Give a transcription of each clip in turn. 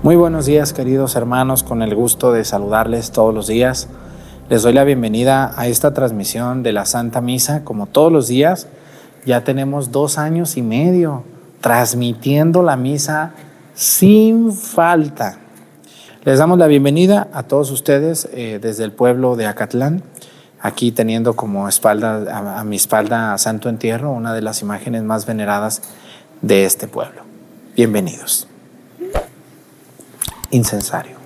Muy buenos días queridos hermanos, con el gusto de saludarles todos los días. Les doy la bienvenida a esta transmisión de la Santa Misa, como todos los días. Ya tenemos dos años y medio transmitiendo la misa sin falta. Les damos la bienvenida a todos ustedes eh, desde el pueblo de Acatlán, aquí teniendo como espalda, a mi espalda a Santo Entierro, una de las imágenes más veneradas de este pueblo. Bienvenidos incensario.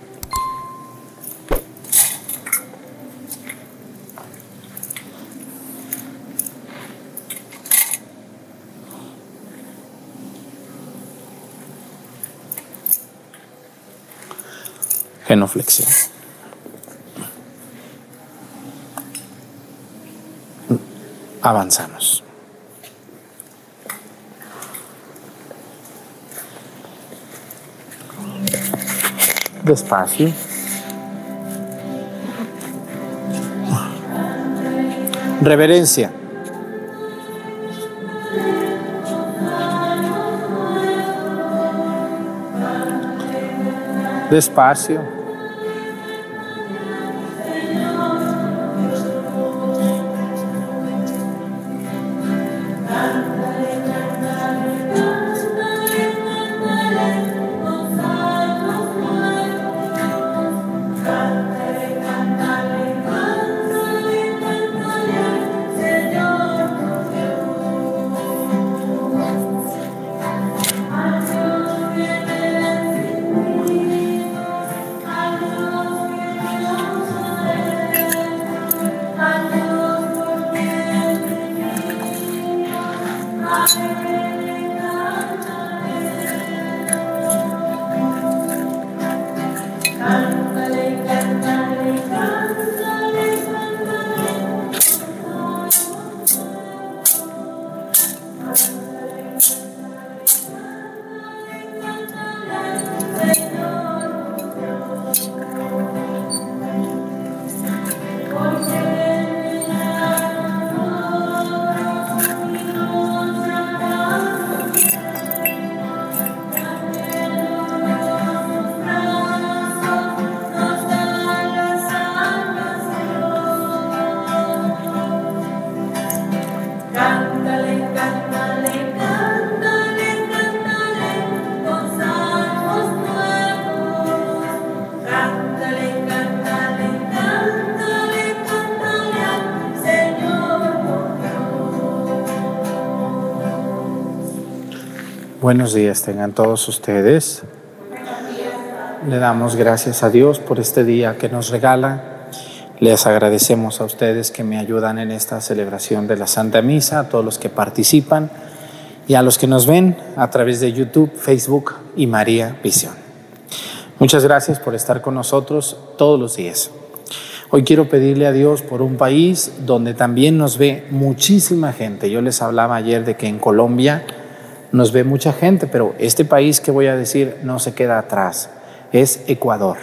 Genuflexión. Avanzamos. Despacio. Reverencia. Despacio. Buenos días tengan todos ustedes. Le damos gracias a Dios por este día que nos regala. Les agradecemos a ustedes que me ayudan en esta celebración de la Santa Misa, a todos los que participan y a los que nos ven a través de YouTube, Facebook y María Visión. Muchas gracias por estar con nosotros todos los días. Hoy quiero pedirle a Dios por un país donde también nos ve muchísima gente. Yo les hablaba ayer de que en Colombia nos ve mucha gente, pero este país que voy a decir no se queda atrás, es Ecuador.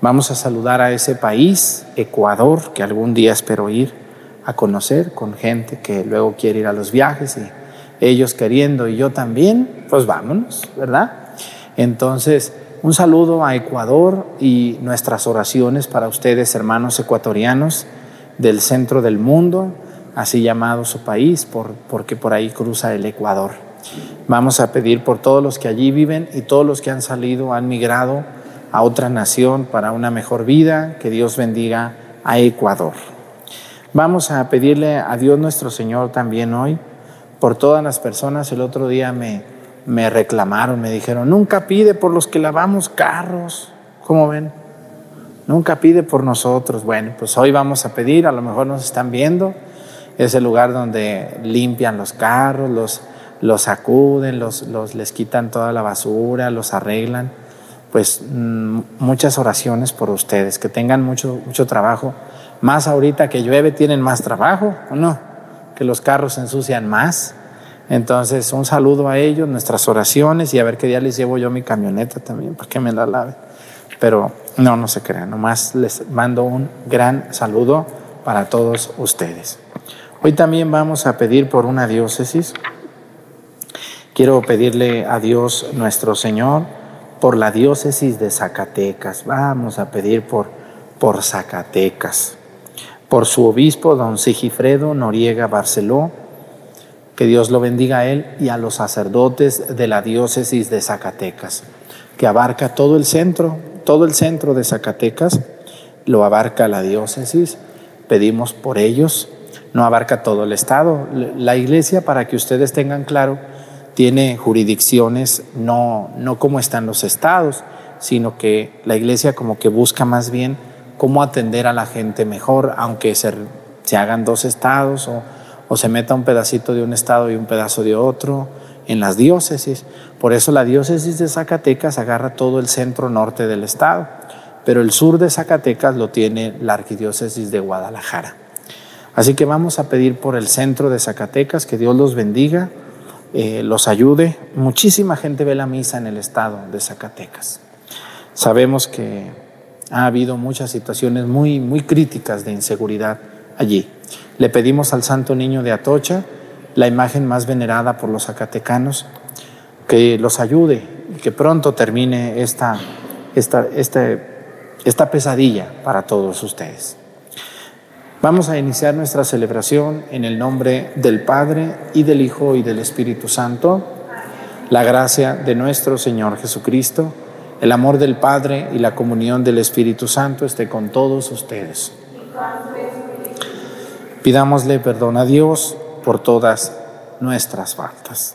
Vamos a saludar a ese país, Ecuador, que algún día espero ir a conocer con gente que luego quiere ir a los viajes y ellos queriendo y yo también, pues vámonos, ¿verdad? Entonces, un saludo a Ecuador y nuestras oraciones para ustedes, hermanos ecuatorianos del centro del mundo, así llamado su país, por, porque por ahí cruza el Ecuador. Vamos a pedir por todos los que allí viven y todos los que han salido, han migrado a otra nación para una mejor vida. Que Dios bendiga a Ecuador. Vamos a pedirle a Dios nuestro Señor también hoy por todas las personas. El otro día me, me reclamaron, me dijeron, nunca pide por los que lavamos carros. ¿Cómo ven? Nunca pide por nosotros. Bueno, pues hoy vamos a pedir, a lo mejor nos están viendo. Es el lugar donde limpian los carros, los los sacuden, los, los, les quitan toda la basura, los arreglan. Pues mm, muchas oraciones por ustedes, que tengan mucho, mucho trabajo. Más ahorita que llueve tienen más trabajo, ¿o no? Que los carros se ensucian más. Entonces, un saludo a ellos, nuestras oraciones y a ver qué día les llevo yo mi camioneta también para que me la lave. Pero no, no se crean, nomás les mando un gran saludo para todos ustedes. Hoy también vamos a pedir por una diócesis Quiero pedirle a Dios nuestro Señor por la diócesis de Zacatecas. Vamos a pedir por, por Zacatecas, por su obispo, don Sigifredo Noriega Barceló, que Dios lo bendiga a él y a los sacerdotes de la diócesis de Zacatecas, que abarca todo el centro, todo el centro de Zacatecas, lo abarca la diócesis, pedimos por ellos, no abarca todo el estado. La iglesia, para que ustedes tengan claro, tiene jurisdicciones no, no como están los estados, sino que la iglesia como que busca más bien cómo atender a la gente mejor, aunque se, se hagan dos estados o, o se meta un pedacito de un estado y un pedazo de otro en las diócesis. Por eso la diócesis de Zacatecas agarra todo el centro norte del estado, pero el sur de Zacatecas lo tiene la arquidiócesis de Guadalajara. Así que vamos a pedir por el centro de Zacatecas, que Dios los bendiga eh, los ayude. Muchísima gente ve la misa en el estado de Zacatecas. Sabemos que ha habido muchas situaciones muy, muy críticas de inseguridad allí. Le pedimos al Santo Niño de Atocha, la imagen más venerada por los zacatecanos, que los ayude y que pronto termine esta, esta, este, esta pesadilla para todos ustedes. Vamos a iniciar nuestra celebración en el nombre del Padre y del Hijo y del Espíritu Santo. La gracia de nuestro Señor Jesucristo, el amor del Padre y la comunión del Espíritu Santo esté con todos ustedes. Pidámosle perdón a Dios por todas nuestras faltas.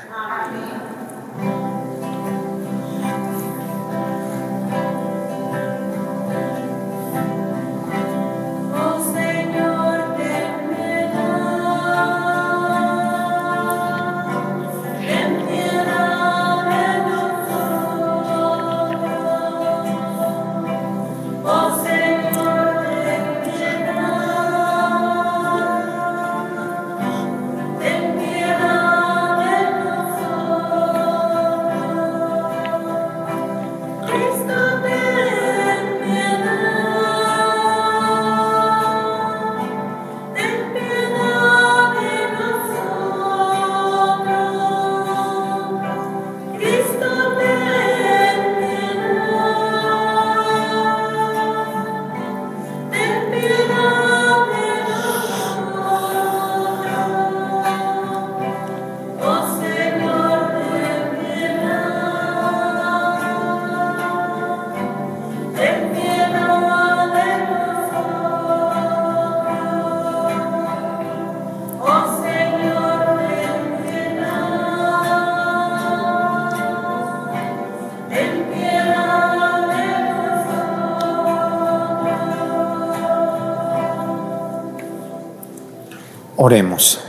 Oremos.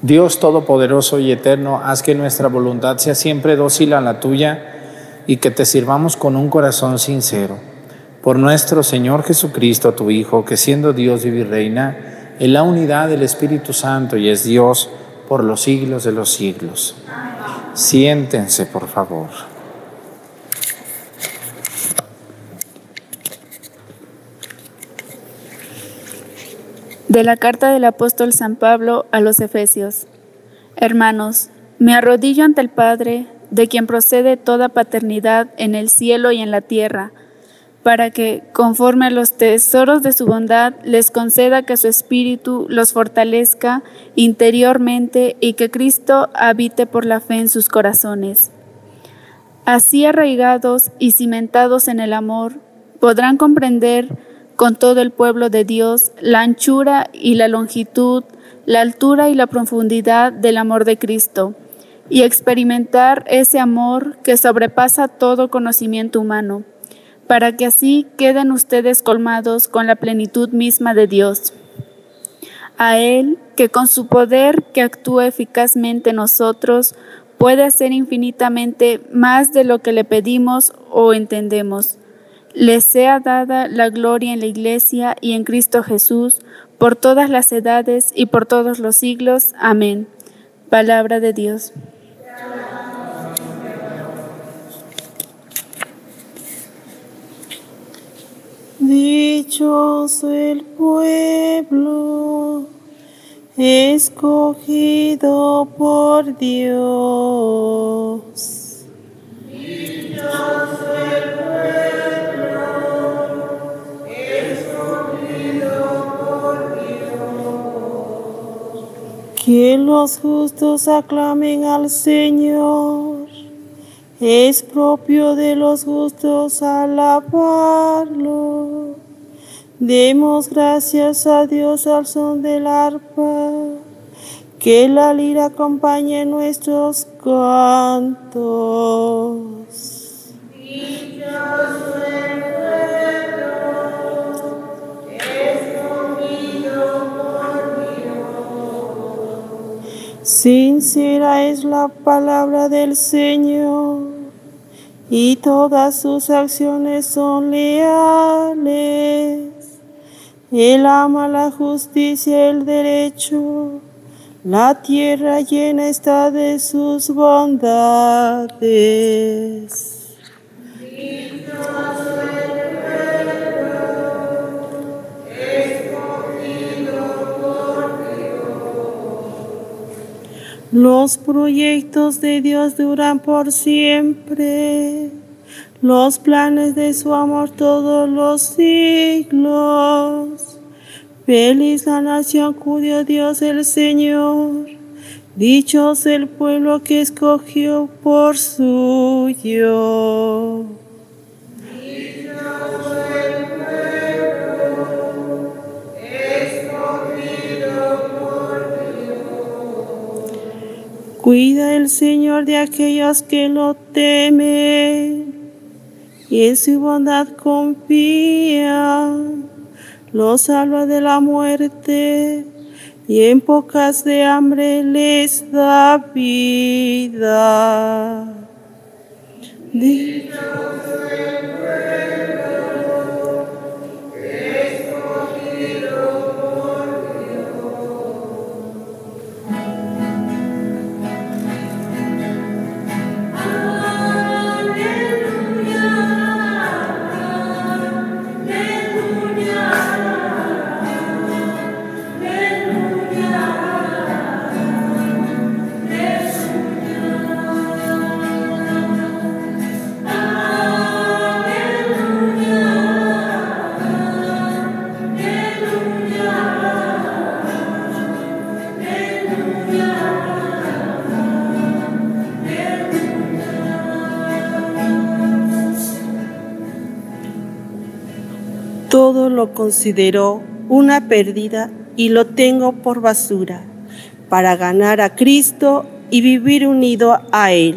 Dios Todopoderoso y Eterno, haz que nuestra voluntad sea siempre dócil a la tuya y que te sirvamos con un corazón sincero. Por nuestro Señor Jesucristo, tu Hijo, que siendo Dios vive y reina en la unidad del Espíritu Santo y es Dios por los siglos de los siglos. Siéntense, por favor. De la carta del apóstol San Pablo a los Efesios. Hermanos, me arrodillo ante el Padre, de quien procede toda paternidad en el cielo y en la tierra, para que, conforme a los tesoros de su bondad, les conceda que su Espíritu los fortalezca interiormente y que Cristo habite por la fe en sus corazones. Así arraigados y cimentados en el amor, podrán comprender con todo el pueblo de Dios la anchura y la longitud, la altura y la profundidad del amor de Cristo, y experimentar ese amor que sobrepasa todo conocimiento humano, para que así queden ustedes colmados con la plenitud misma de Dios. A Él, que con su poder que actúa eficazmente en nosotros, puede hacer infinitamente más de lo que le pedimos o entendemos. Le sea dada la gloria en la Iglesia y en Cristo Jesús, por todas las edades y por todos los siglos. Amén. Palabra de Dios. Dichoso el pueblo escogido por Dios. Dichoso el pueblo Que los justos aclamen al Señor. Es propio de los justos alabarlo. Demos gracias a Dios al son del arpa, que la lira acompañe nuestros cantos. Sincera es la palabra del Señor y todas sus acciones son leales. Él ama la justicia y el derecho. La tierra llena está de sus bondades. Los proyectos de Dios duran por siempre, los planes de su amor todos los siglos. Feliz la nación cuyo Dios el Señor, dichos el pueblo que escogió por suyo. Cuida el Señor de aquellos que lo temen y en su bondad confía. Lo salva de la muerte y en pocas de hambre les da vida. Todo lo considero una pérdida y lo tengo por basura para ganar a Cristo y vivir unido a Él.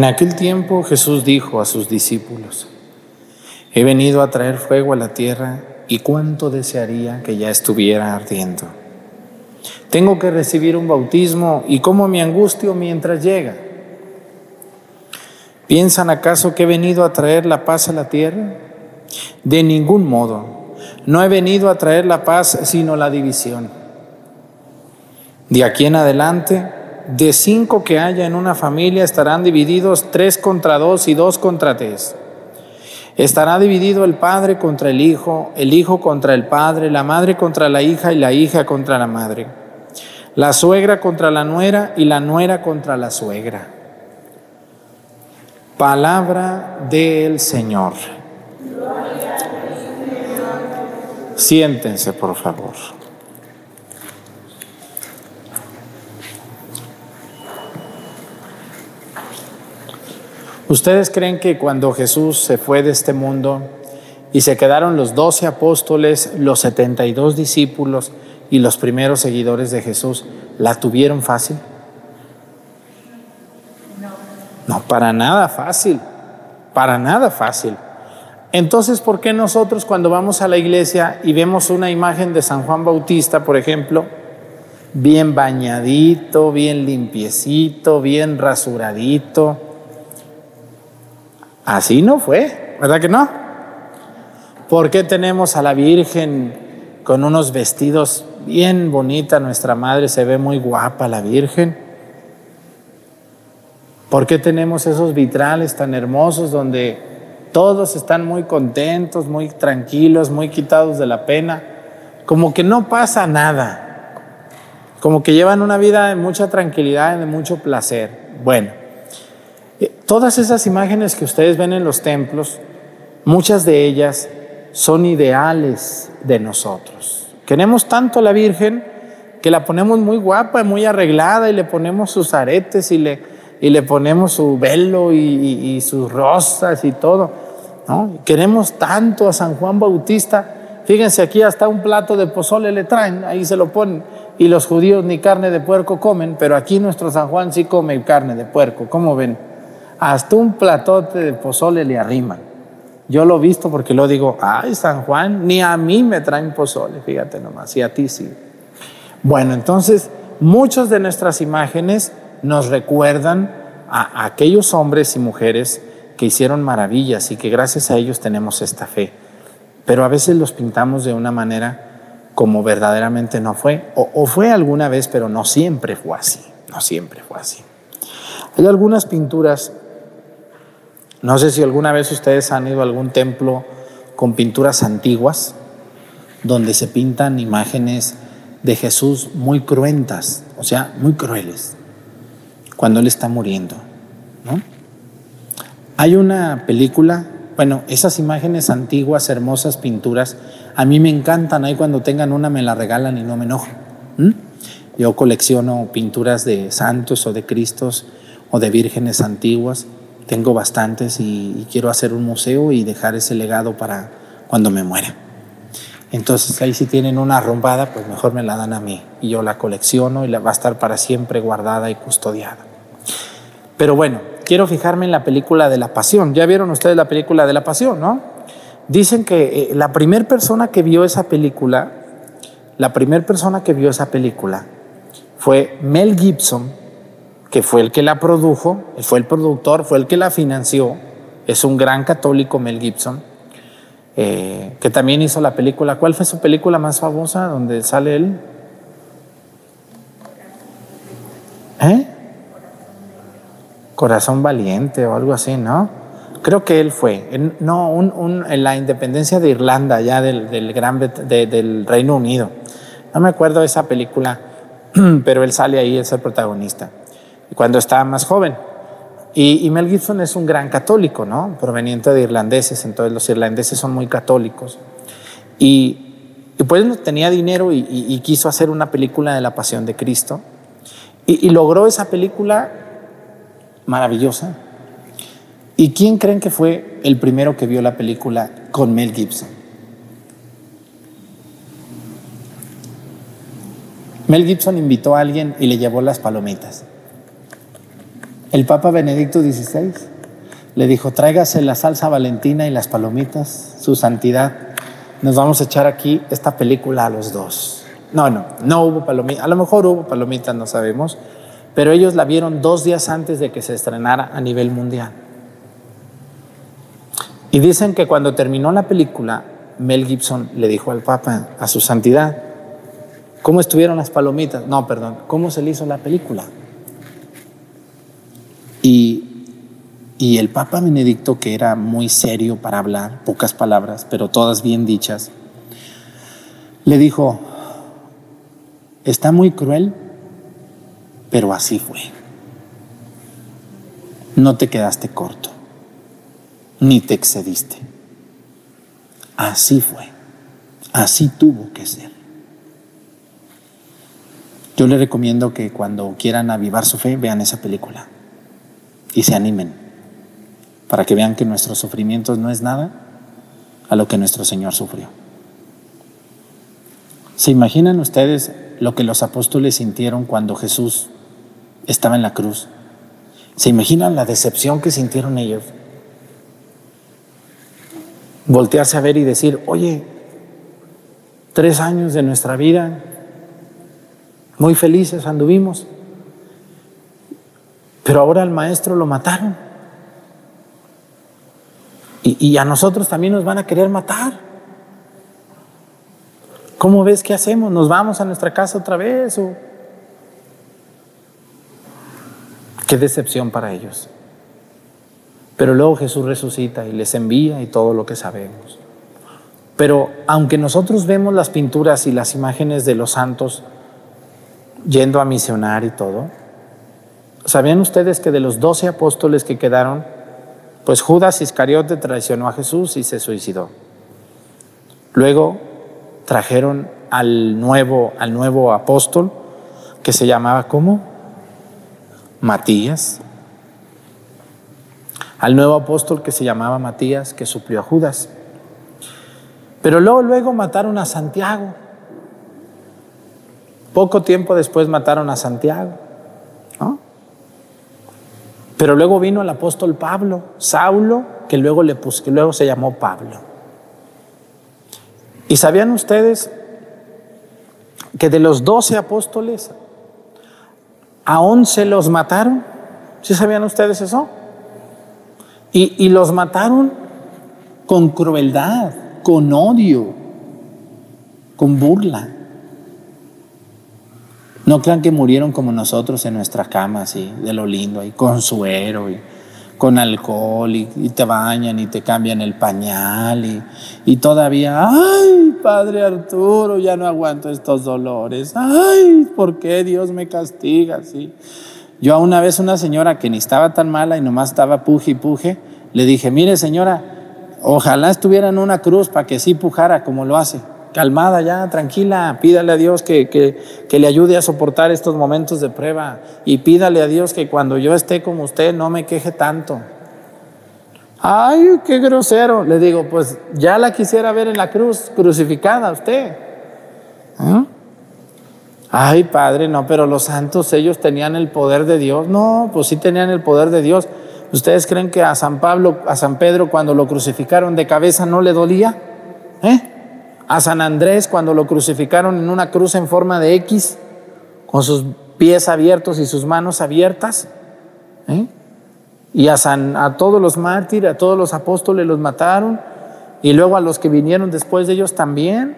En aquel tiempo Jesús dijo a sus discípulos, he venido a traer fuego a la tierra y cuánto desearía que ya estuviera ardiendo. Tengo que recibir un bautismo y como mi angustio mientras llega. ¿Piensan acaso que he venido a traer la paz a la tierra? De ningún modo. No he venido a traer la paz, sino la división. De aquí en adelante, de cinco que haya en una familia, estarán divididos tres contra dos y dos contra tres. Estará dividido el padre contra el hijo, el hijo contra el padre, la madre contra la hija y la hija contra la madre, la suegra contra la nuera y la nuera contra la suegra. Palabra del Señor. Siéntense, por favor. ¿Ustedes creen que cuando Jesús se fue de este mundo y se quedaron los doce apóstoles, los setenta y dos discípulos y los primeros seguidores de Jesús, la tuvieron fácil? No, para nada fácil, para nada fácil. Entonces, ¿por qué nosotros cuando vamos a la iglesia y vemos una imagen de San Juan Bautista, por ejemplo, bien bañadito, bien limpiecito, bien rasuradito, Así no fue, ¿verdad que no? ¿Por qué tenemos a la Virgen con unos vestidos bien bonita? Nuestra madre se ve muy guapa, la Virgen. ¿Por qué tenemos esos vitrales tan hermosos donde todos están muy contentos, muy tranquilos, muy quitados de la pena? Como que no pasa nada. Como que llevan una vida de mucha tranquilidad y de mucho placer. Bueno, Todas esas imágenes que ustedes ven en los templos, muchas de ellas son ideales de nosotros. Queremos tanto a la Virgen que la ponemos muy guapa, muy arreglada y le ponemos sus aretes y le, y le ponemos su velo y, sus rosas y todo. ¿no? Queremos tanto a San Juan Bautista. Fíjense aquí hasta un plato de pozole le traen, ahí se lo ponen. Y los judíos ni carne de puerco comen, pero aquí nuestro San Juan sí come carne de puerco. ¿Cómo ven? Hasta un platote de pozole le arriman. Yo lo he visto porque lo digo, ay, San Juan, ni a mí me traen pozole, fíjate nomás, y a ti sí. Bueno, entonces, muchas de nuestras imágenes nos recuerdan a, aquellos hombres y mujeres que hicieron maravillas y que gracias a ellos tenemos esta fe. Pero a veces los pintamos de una manera como verdaderamente no fue, o, o fue alguna vez, pero no siempre fue así, no siempre fue así. Hay algunas pinturas no sé si alguna vez ustedes han ido a algún templo con pinturas antiguas, donde se pintan imágenes de Jesús muy cruentas, o sea, muy crueles, cuando Él está muriendo. ¿no? Hay una película, bueno, esas imágenes antiguas, hermosas pinturas, a mí me encantan, ahí cuando tengan una me la regalan y no me enojo. Yo colecciono pinturas de santos o de cristos o de vírgenes antiguas tengo bastantes y, quiero hacer un museo y dejar ese legado para cuando me muera. Entonces ahí si tienen una arrumbada, pues mejor me la dan a mí y yo la colecciono y la va a estar para siempre guardada y custodiada. Pero bueno, quiero fijarme en la película de la Pasión. Ya vieron ustedes la película de la Pasión, ¿no? Dicen que eh, la primera persona que vio esa película, la primera persona que vio esa película fue Mel Gibson que fue el que la produjo, fue el productor, fue el que la financió, es un gran católico Mel Gibson, eh, que también hizo la película. ¿Cuál fue su película más famosa donde sale él? ¿Eh? Corazón Valiente o algo así, ¿no? Creo que él fue, no, en la independencia de Irlanda, ya del, gran, del Reino Unido. No me acuerdo de esa película, pero él sale ahí, es el protagonista cuando estaba más joven. Y, Mel Gibson es un gran católico, ¿no? Proveniente de irlandeses, entonces los irlandeses son muy católicos. Y, pues no tenía dinero y, quiso hacer una película de la Pasión de Cristo. Y, logró esa película maravillosa. ¿Y quién creen que fue el primero que vio la película con Mel Gibson? Mel Gibson invitó a alguien y le llevó las palomitas. El Papa Benedicto XVI le dijo, tráigase la salsa valentina y las palomitas, su santidad. Nos vamos a echar aquí esta película a los dos. No, no, no hubo palomitas. A lo mejor hubo palomitas, no sabemos. Pero ellos la vieron dos días antes de que se estrenara a nivel mundial. Y dicen que cuando terminó la película, Mel Gibson le dijo al Papa, a su santidad, ¿cómo estuvieron las palomitas? No, perdón, ¿cómo se le hizo la película? Y, y el Papa Benedicto, que era muy serio para hablar, pocas palabras, pero todas bien dichas, le dijo, está muy cruel, pero así fue. No te quedaste corto, ni te excediste. Así fue, así tuvo que ser. Yo le recomiendo que cuando quieran avivar su fe, vean esa película y se animen para que vean que nuestros sufrimientos no es nada a lo que nuestro Señor sufrió. ¿Se imaginan ustedes lo que los apóstoles sintieron cuando Jesús estaba en la cruz? ¿Se imaginan la decepción que sintieron ellos? Voltearse a ver y decir, oye, tres años de nuestra vida, muy felices anduvimos, pero ahora al maestro lo mataron. Y, y, a nosotros también nos van a querer matar. ¿Cómo ves qué hacemos? ¿Nos vamos a nuestra casa otra vez? ¿O? Qué decepción para ellos. Pero luego Jesús resucita y les envía y todo lo que sabemos. Pero aunque nosotros vemos las pinturas y las imágenes de los santos yendo a misionar y todo, ¿sabían ustedes que de los doce apóstoles que quedaron, pues Judas Iscariote traicionó a Jesús y se suicidó? Luego trajeron al nuevo, al nuevo apóstol que se llamaba ¿cómo? Matías. Al nuevo apóstol que se llamaba Matías, que suplió a Judas. Pero luego, luego mataron a Santiago. Poco tiempo después mataron a Santiago. Pero luego vino el apóstol Pablo, Saulo, que luego, le que luego se llamó Pablo. ¿Y sabían ustedes que de los doce apóstoles a once los mataron? ¿Sí sabían ustedes eso? Y los mataron con crueldad, con odio, con burla. No crean que murieron como nosotros en nuestra cama, así, de lo lindo, y con suero, y con alcohol, y, y te bañan y te cambian el pañal, y, y, todavía, ay, Padre Arturo, ya no aguanto estos dolores, ay, ¿por qué Dios me castiga así? Yo a una vez una señora que ni estaba tan mala y nomás estaba puje y puje, le dije, mire señora, ojalá estuviera en una cruz para que sí pujara como lo hace calmada ya, tranquila, pídale a Dios que, que, que, le ayude a soportar estos momentos de prueba y pídale a Dios que cuando yo esté como usted no me queje tanto. Ay, qué grosero. Le digo, pues ya la quisiera ver en la cruz, crucificada usted. ¿Eh? Ay, padre, no, pero los santos, ellos tenían el poder de Dios. No, pues sí tenían el poder de Dios. ¿Ustedes creen que a San Pablo, a San Pedro, cuando lo crucificaron de cabeza no le dolía? ¿Eh? A San Andrés cuando lo crucificaron en una cruz en forma de X, con sus pies abiertos y sus manos abiertas. ¿eh? Y a, San, a todos los mártires, a todos los apóstoles los mataron, y luego a los que vinieron después de ellos también.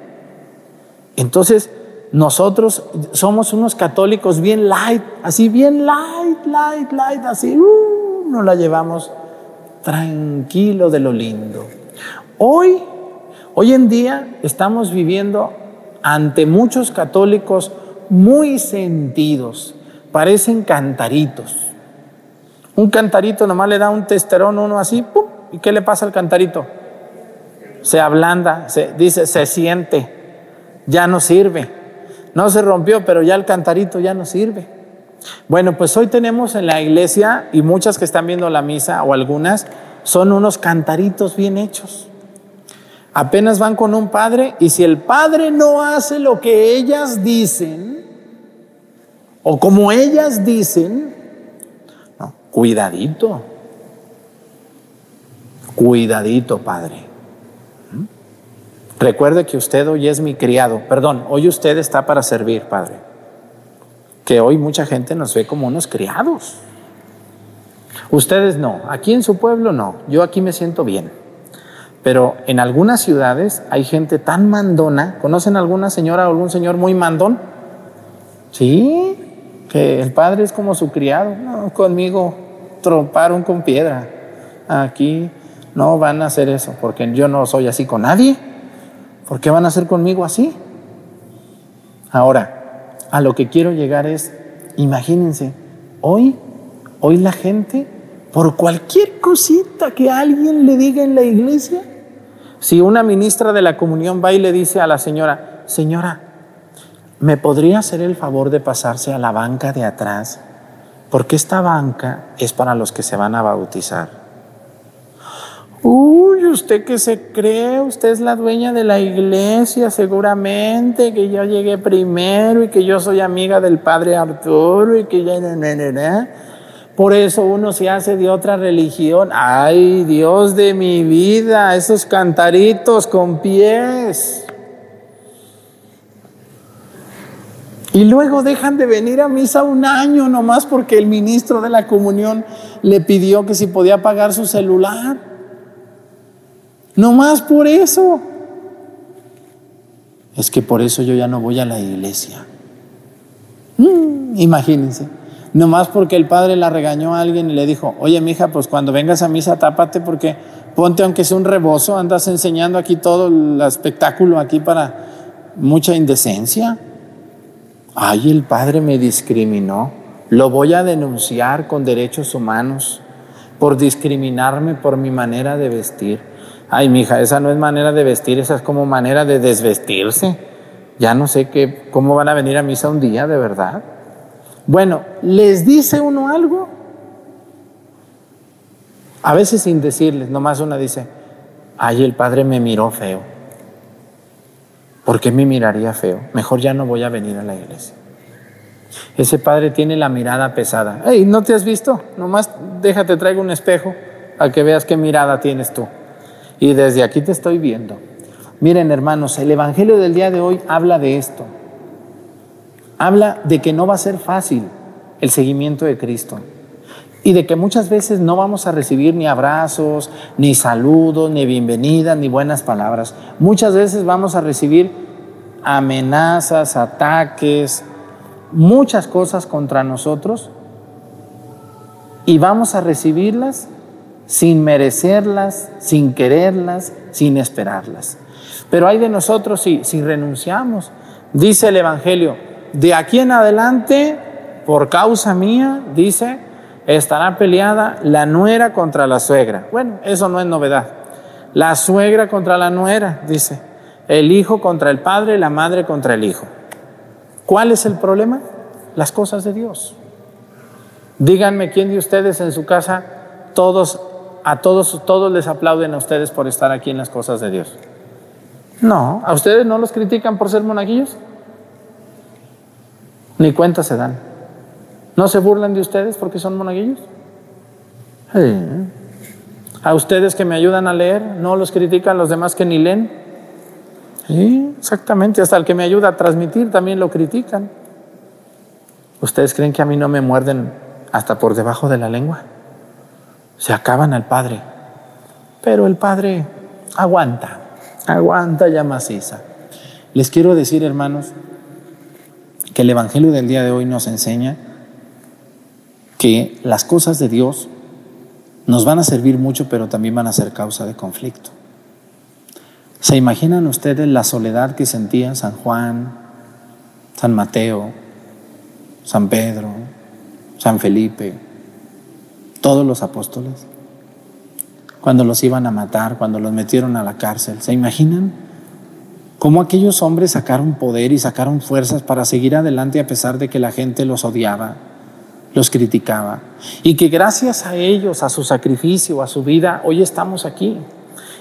Entonces, nosotros somos unos católicos bien light, así bien light, light, light, así, uh, nos la llevamos tranquilo de lo lindo. Hoy Hoy en día estamos viviendo ante muchos católicos muy sentidos, parecen cantaritos. Un cantarito nomás le da un testerón uno así. ¿y qué le pasa al cantarito? Se ablanda, se dice, se siente, ya no sirve. No se rompió, pero ya el cantarito ya no sirve. Bueno, pues hoy tenemos en la iglesia, y muchas que están viendo la misa, o algunas, son unos cantaritos bien hechos. Apenas van con un padre y si el padre no hace lo que ellas dicen, o como ellas dicen, cuidadito, cuidadito, padre. ¿Mm? Recuerde que usted hoy es mi criado, perdón, hoy usted está para servir, padre. Que hoy mucha gente nos ve como unos criados. Ustedes no, aquí en su pueblo no, yo aquí me siento bien. Pero en algunas ciudades hay gente tan mandona. ¿Conocen alguna señora o algún señor muy mandón? Sí, que el padre es como su criado. Conmigo tromparon con piedra. Aquí no van a hacer eso, porque yo no soy así con nadie. ¿Por qué van a hacer conmigo así? Ahora, a lo que quiero llegar es, imagínense, hoy, hoy la gente, por cualquier cosita que alguien le diga en la iglesia, si una ministra de la comunión va y le dice a la señora, señora, ¿me podría hacer el favor de pasarse a la banca de atrás? Porque esta banca es para los que se van a bautizar. Uy, usted que se cree, usted es la dueña de la iglesia, seguramente, que yo llegué primero y que yo soy amiga del padre Arturo y que ya... Por eso uno se hace de otra religión. Ay, Dios de mi vida, esos cantaritos con pies. Y luego dejan de venir a misa un año nomás porque el ministro de la comunión le pidió que si podía pagar su celular. Nomás por eso. Es que por eso yo ya no voy a la iglesia. Mm, imagínense. Nomás porque el padre la regañó a alguien y le dijo, oye, mija, pues cuando vengas a misa, tápate porque ponte aunque sea un rebozo, andas enseñando aquí todo el espectáculo aquí para mucha indecencia. Ay, el padre me discriminó. Lo voy a denunciar con derechos humanos por discriminarme por mi manera de vestir. Ay, mija, esa no es manera de vestir, esa es como manera de desvestirse. Ya no sé qué, cómo van a venir a misa un día, de verdad. Bueno, ¿les dice uno algo? A veces sin decirles, nomás una dice, ay, el padre me miró feo. ¿Por qué me miraría feo? Mejor ya no voy a venir a la iglesia. Ese padre tiene la mirada pesada. Hey, ¿no te has visto? Nomás déjate, traigo un espejo a que veas qué mirada tienes tú. Y desde aquí te estoy viendo. Miren, hermanos, el Evangelio del día de hoy habla de esto habla de que no va a ser fácil el seguimiento de Cristo y de que muchas veces no vamos a recibir ni abrazos, ni saludos, ni bienvenidas, ni buenas palabras. Muchas veces vamos a recibir amenazas, ataques, muchas cosas contra nosotros y vamos a recibirlas sin merecerlas, sin quererlas, sin esperarlas. Pero hay de nosotros si, si renunciamos. Dice el Evangelio, de aquí en adelante, por causa mía, dice, estará peleada la nuera contra la suegra. Bueno, eso no es novedad. La suegra contra la nuera, dice. El hijo contra el padre, la madre contra el hijo. ¿Cuál es el problema? Las cosas de Dios. Díganme quién de ustedes en su casa, todos, a todos, todos les aplauden a ustedes por estar aquí en las cosas de Dios. No, ¿a ustedes no los critican por ser monaguillos? Ni cuenta se dan. ¿No se burlan de ustedes porque son monaguillos? A ustedes que me ayudan a leer, ¿no los critican los demás que ni leen? Sí, exactamente. Hasta el que me ayuda a transmitir también lo critican. ¿Ustedes creen que a mí no me muerden hasta por debajo de la lengua? Se acaban al Padre. Pero el Padre aguanta, aguanta ya maciza. Les quiero decir, hermanos, que el Evangelio del día de hoy nos enseña que las cosas de Dios nos van a servir mucho, pero también van a ser causa de conflicto. ¿Se imaginan ustedes la soledad que sentían San Juan, San Mateo, San Pedro, San Felipe, todos los apóstoles? Cuando los iban a matar, cuando los metieron a la cárcel. ¿Se imaginan? Cómo aquellos hombres sacaron poder y sacaron fuerzas para seguir adelante a pesar de que la gente los odiaba, los criticaba. Y que gracias a ellos, a su sacrificio, a su vida, hoy estamos aquí.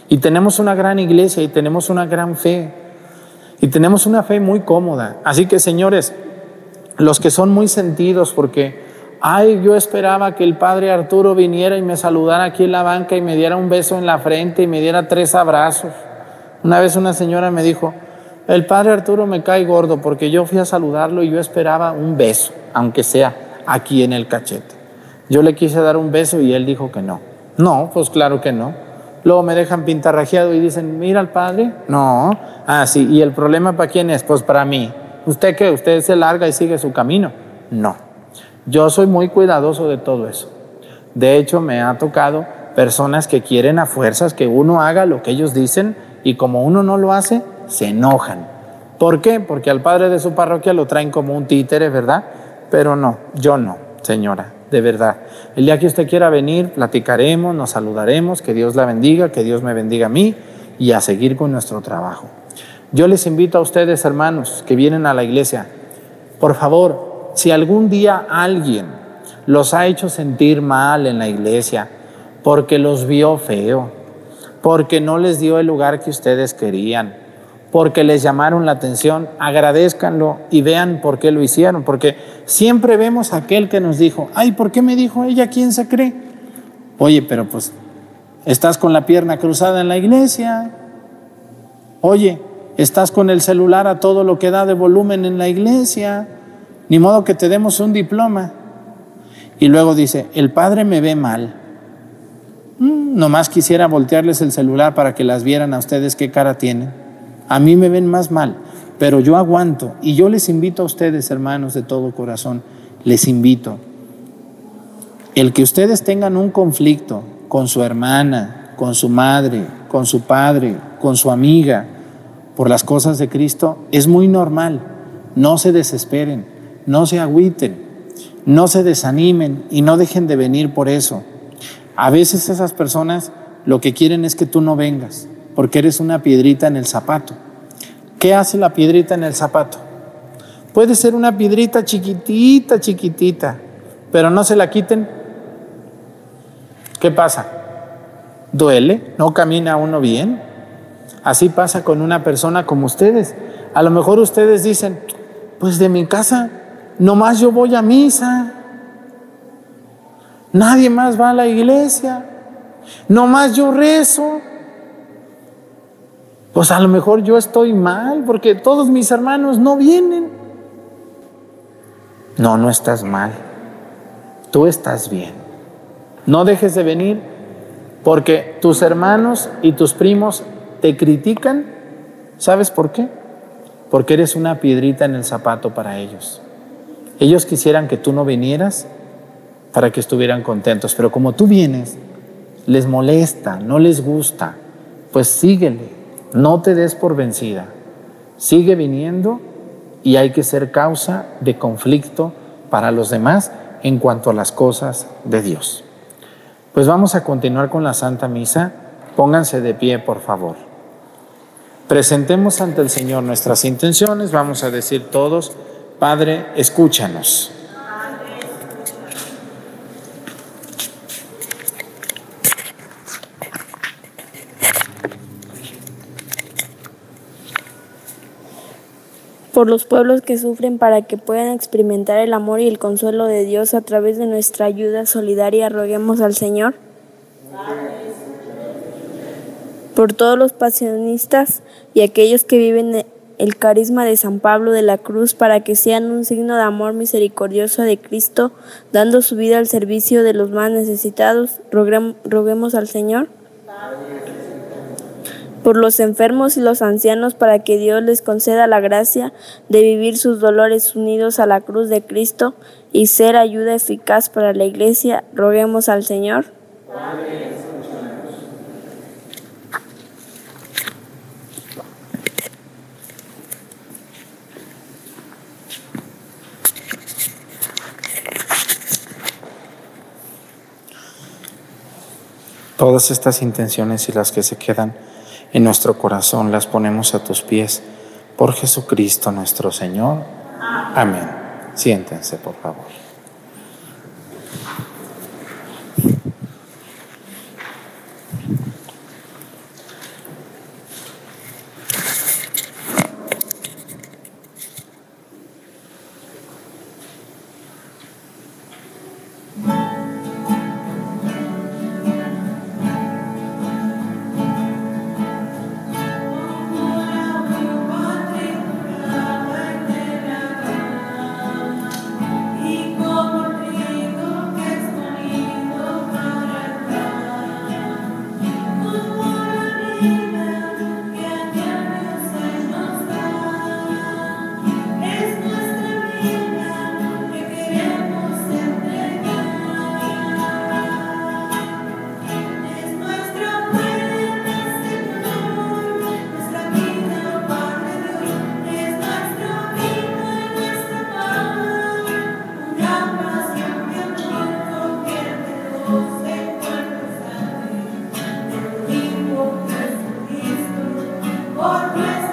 Y tenemos una gran iglesia y tenemos una gran fe. Y tenemos una fe muy cómoda. Así que señores, los que son muy sentidos porque, ay, yo esperaba que el padre Arturo viniera y me saludara aquí en la banca y me diera un beso en la frente y me diera tres abrazos. Una vez una señora me dijo, el padre Arturo me cae gordo porque yo fui a saludarlo y yo esperaba un beso, aunque sea aquí en el cachete. Yo le quise dar un beso y él dijo que no. No, pues claro que no. Luego me dejan pintarrajeado y dicen, mira al padre. No. Ah, sí. ¿Y el problema para quién es? Pues para mí. ¿Usted qué? ¿Usted se larga y sigue su camino? No. Yo soy muy cuidadoso de todo eso. De hecho, me ha tocado personas que quieren a fuerzas que uno haga lo que ellos dicen y como uno no lo hace, se enojan. ¿Por qué? Porque al padre de su parroquia lo traen como un títere, ¿verdad? Pero no, yo no, señora, de verdad. El día que usted quiera venir, platicaremos, nos saludaremos, que Dios la bendiga, que Dios me bendiga a mí y a seguir con nuestro trabajo. Yo les invito a ustedes, hermanos, que vienen a la iglesia, por favor, si algún día alguien los ha hecho sentir mal en la iglesia porque los vio feo, porque no les dio el lugar que ustedes querían, porque les llamaron la atención, agradezcanlo y vean por qué lo hicieron, porque siempre vemos a aquel que nos dijo, ay, ¿por qué me dijo ella? ¿Quién se cree? Oye, pero pues estás con la pierna cruzada en la iglesia, oye, estás con el celular a todo lo que da de volumen en la iglesia, ni modo que te demos un diploma. Y luego dice, el padre me ve mal. Mm, nomás quisiera voltearles el celular para que las vieran a ustedes qué cara tienen. A mí me ven más mal, pero yo aguanto. Y yo les invito a ustedes, hermanos, de todo corazón, les invito. El que ustedes tengan un conflicto con su hermana, con su madre, con su padre, con su amiga, por las cosas de Cristo, es muy normal. No se desesperen, no se agüiten, no se desanimen y no dejen de venir por eso. A veces esas personas lo que quieren es que tú no vengas, porque eres una piedrita en el zapato. ¿Qué hace la piedrita en el zapato? Puede ser una piedrita chiquitita, chiquitita, pero no se la quiten. ¿Qué pasa? Duele, no camina uno bien. Así pasa con una persona como ustedes. A lo mejor ustedes dicen, pues de mi casa, nomás yo voy a misa. Nadie más va a la iglesia. No más yo rezo. Pues a lo mejor yo estoy mal porque todos mis hermanos no vienen. No, no estás mal. Tú estás bien. No dejes de venir porque tus hermanos y tus primos te critican. ¿Sabes por qué? Porque eres una piedrita en el zapato para ellos. Ellos quisieran que tú no vinieras para que estuvieran contentos. Pero como tú vienes, les molesta, no les gusta, pues síguele, no te des por vencida. Sigue viniendo y hay que ser causa de conflicto para los demás en cuanto a las cosas de Dios. Pues vamos a continuar con la Santa Misa. Pónganse de pie, por favor. Presentemos ante el Señor nuestras intenciones. Vamos a decir todos, Padre, escúchanos. Por los pueblos que sufren para que puedan experimentar el amor y el consuelo de Dios a través de nuestra ayuda solidaria, roguemos al Señor. Por todos los pasionistas y aquellos que viven el carisma de San Pablo de la Cruz para que sean un signo de amor misericordioso de Cristo, dando su vida al servicio de los más necesitados, roguemos al Señor por los enfermos y los ancianos para que Dios les conceda la gracia de vivir sus dolores unidos a la cruz de Cristo y ser ayuda eficaz para la iglesia, roguemos al Señor. Todas estas intenciones y las que se quedan en nuestro corazón las ponemos a tus pies por Jesucristo nuestro Señor. Amén. Siéntense, por favor. Lord bless.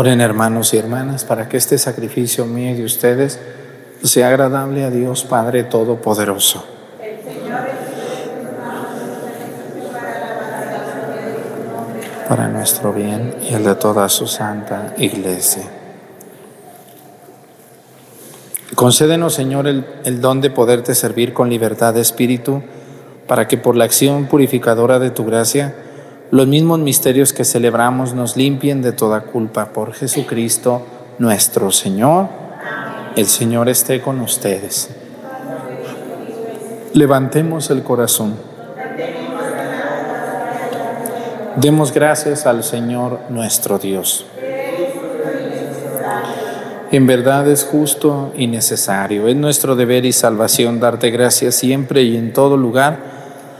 Oren hermanos y hermanas para que este sacrificio mío y de ustedes sea agradable a Dios Padre Todopoderoso. Para nuestro bien y el de toda su santa iglesia. Concédenos, Señor, el, el don de poderte servir con libertad de espíritu, para que por la acción purificadora de tu gracia, los mismos misterios que celebramos nos limpien de toda culpa por Jesucristo nuestro Señor. El Señor esté con ustedes. Levantemos el corazón. Demos gracias al Señor nuestro Dios. En verdad es justo y necesario. Es nuestro deber y salvación darte gracias siempre y en todo lugar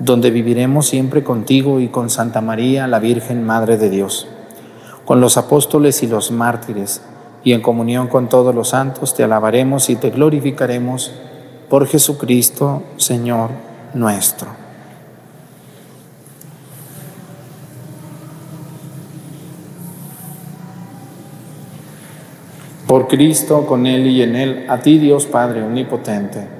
donde viviremos siempre contigo y con Santa María, la Virgen Madre de Dios. Con los apóstoles y los mártires, y en comunión con todos los santos, te alabaremos y te glorificaremos por Jesucristo, Señor nuestro. Por Cristo, con Él y en Él, a ti Dios Padre Omnipotente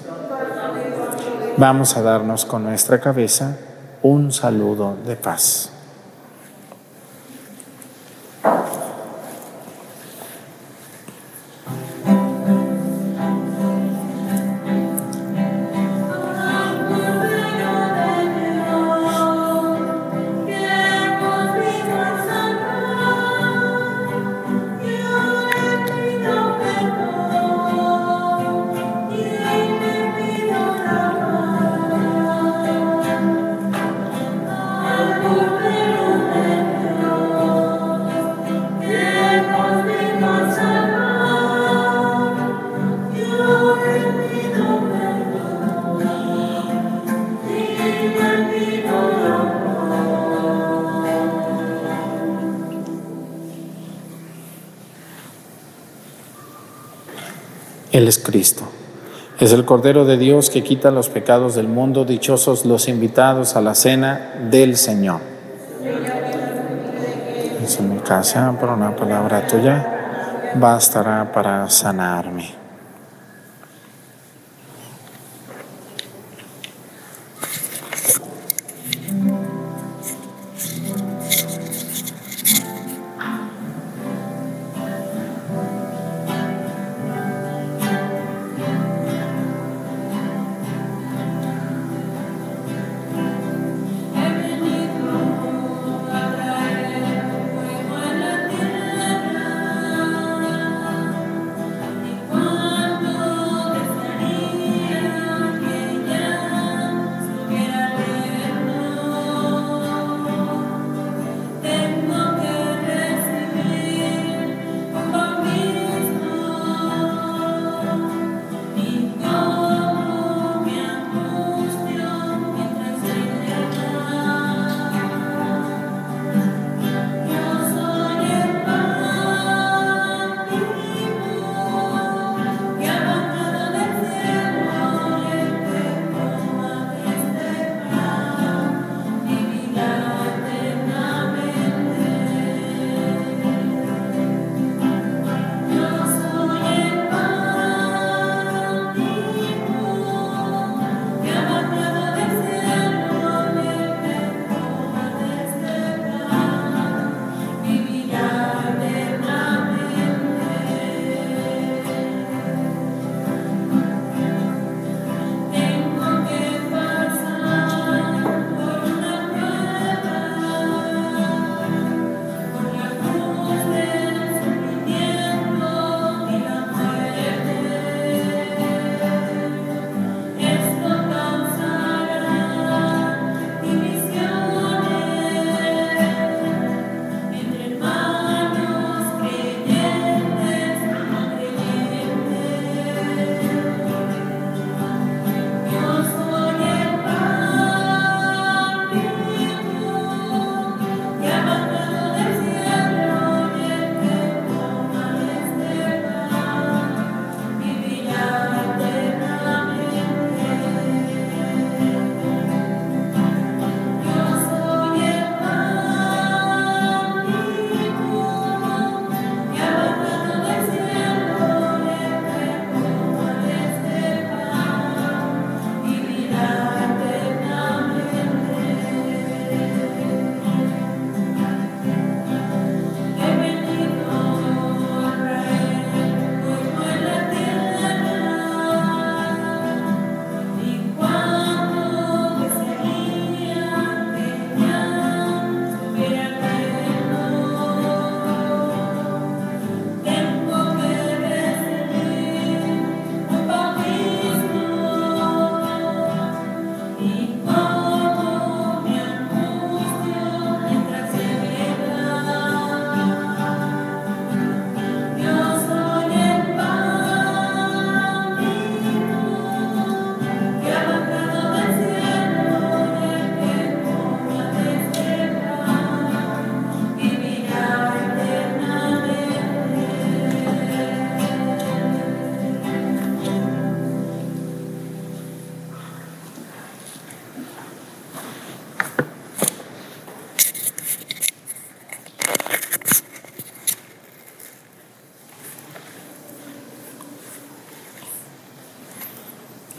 Vamos a darnos con nuestra cabeza un saludo de paz. Cristo. Es el Cordero de Dios que quita los pecados del mundo. Dichosos los invitados a la cena del Señor. En mi casa, por una palabra tuya, bastará para sanarme.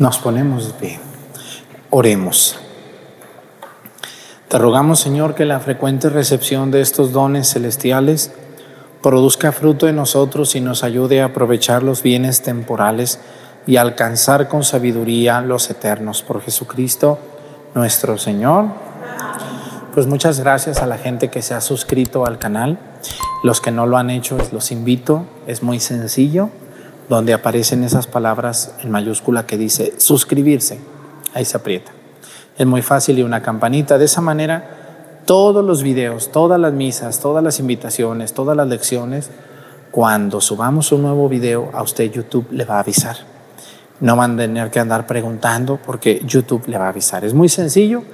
Nos ponemos de pie. Oremos. Te rogamos, Señor, que la frecuente recepción de estos dones celestiales produzca fruto en nosotros y nos ayude a aprovechar los bienes temporales y alcanzar con sabiduría los eternos. Por Jesucristo, nuestro Señor. Pues muchas gracias a la gente que se ha suscrito al canal. Los que no lo han hecho, los invito. Es muy sencillo, donde aparecen esas palabras en mayúscula que dice suscribirse. Ahí se aprieta. Es muy fácil y una campanita. De esa manera, todos los videos, todas las misas, todas las invitaciones, todas las lecciones, cuando subamos un nuevo video, a usted YouTube le va a avisar. No van a tener que andar preguntando porque YouTube le va a avisar. Es muy sencillo.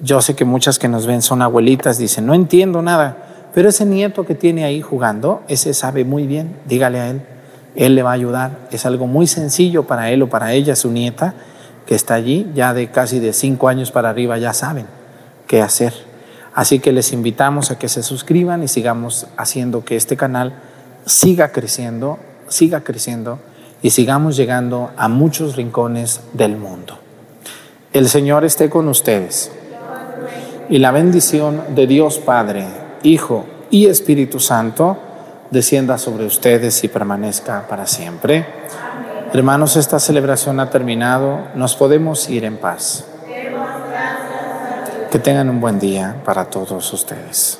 Yo sé que muchas que nos ven son abuelitas, dicen, no entiendo nada, pero ese nieto que tiene ahí jugando, ese sabe muy bien, dígale a él, él le va a ayudar. Es algo muy sencillo para él o para ella, su nieta, que está allí, ya de casi de cinco años para arriba, ya saben qué hacer. Así que les invitamos a que se suscriban y sigamos haciendo que este canal siga creciendo, siga creciendo y sigamos llegando a muchos rincones del mundo. El Señor esté con ustedes. Y la bendición de Dios Padre, Hijo y Espíritu Santo descienda sobre ustedes y permanezca para siempre. Hermanos, esta celebración ha terminado. Nos podemos ir en paz. Que tengan un buen día para todos ustedes.